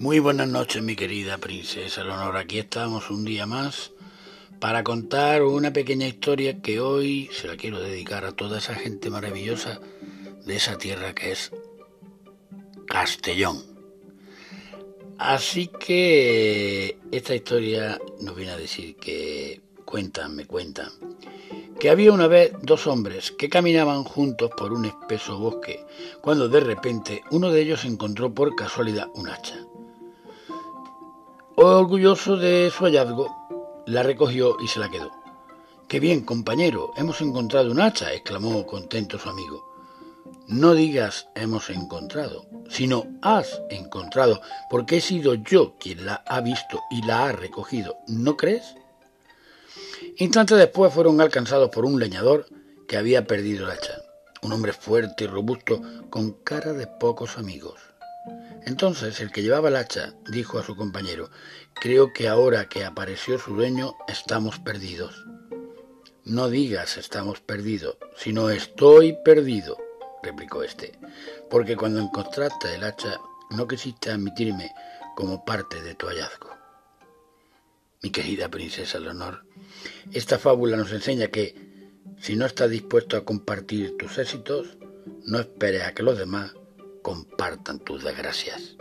Muy buenas noches, mi querida princesa Leonor. Aquí estamos un día más para contar una pequeña historia que hoy se la quiero dedicar a toda esa gente maravillosa de esa tierra que es Castellón. Así que esta historia nos viene a decir que cuentan, me cuentan, que había una vez dos hombres que caminaban juntos por un espeso bosque, cuando de repente uno de ellos encontró por casualidad un hacha. Orgulloso de su hallazgo, la recogió y se la quedó. ¡Qué bien, compañero! Hemos encontrado un hacha, exclamó contento su amigo. No digas hemos encontrado, sino has encontrado, porque he sido yo quien la ha visto y la ha recogido, ¿no crees? Instantes después fueron alcanzados por un leñador que había perdido el hacha, un hombre fuerte y robusto con cara de pocos amigos. Entonces el que llevaba el hacha dijo a su compañero, creo que ahora que apareció su dueño estamos perdidos. No digas estamos perdidos, sino estoy perdido, replicó éste, porque cuando encontraste el hacha no quisiste admitirme como parte de tu hallazgo. Mi querida princesa Leonor, esta fábula nos enseña que si no estás dispuesto a compartir tus éxitos, no esperes a que los demás compartan tus desgracias.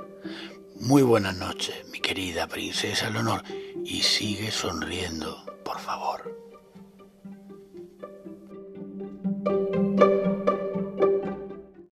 Muy buenas noches, mi querida princesa Leonor, y sigue sonriendo, por favor.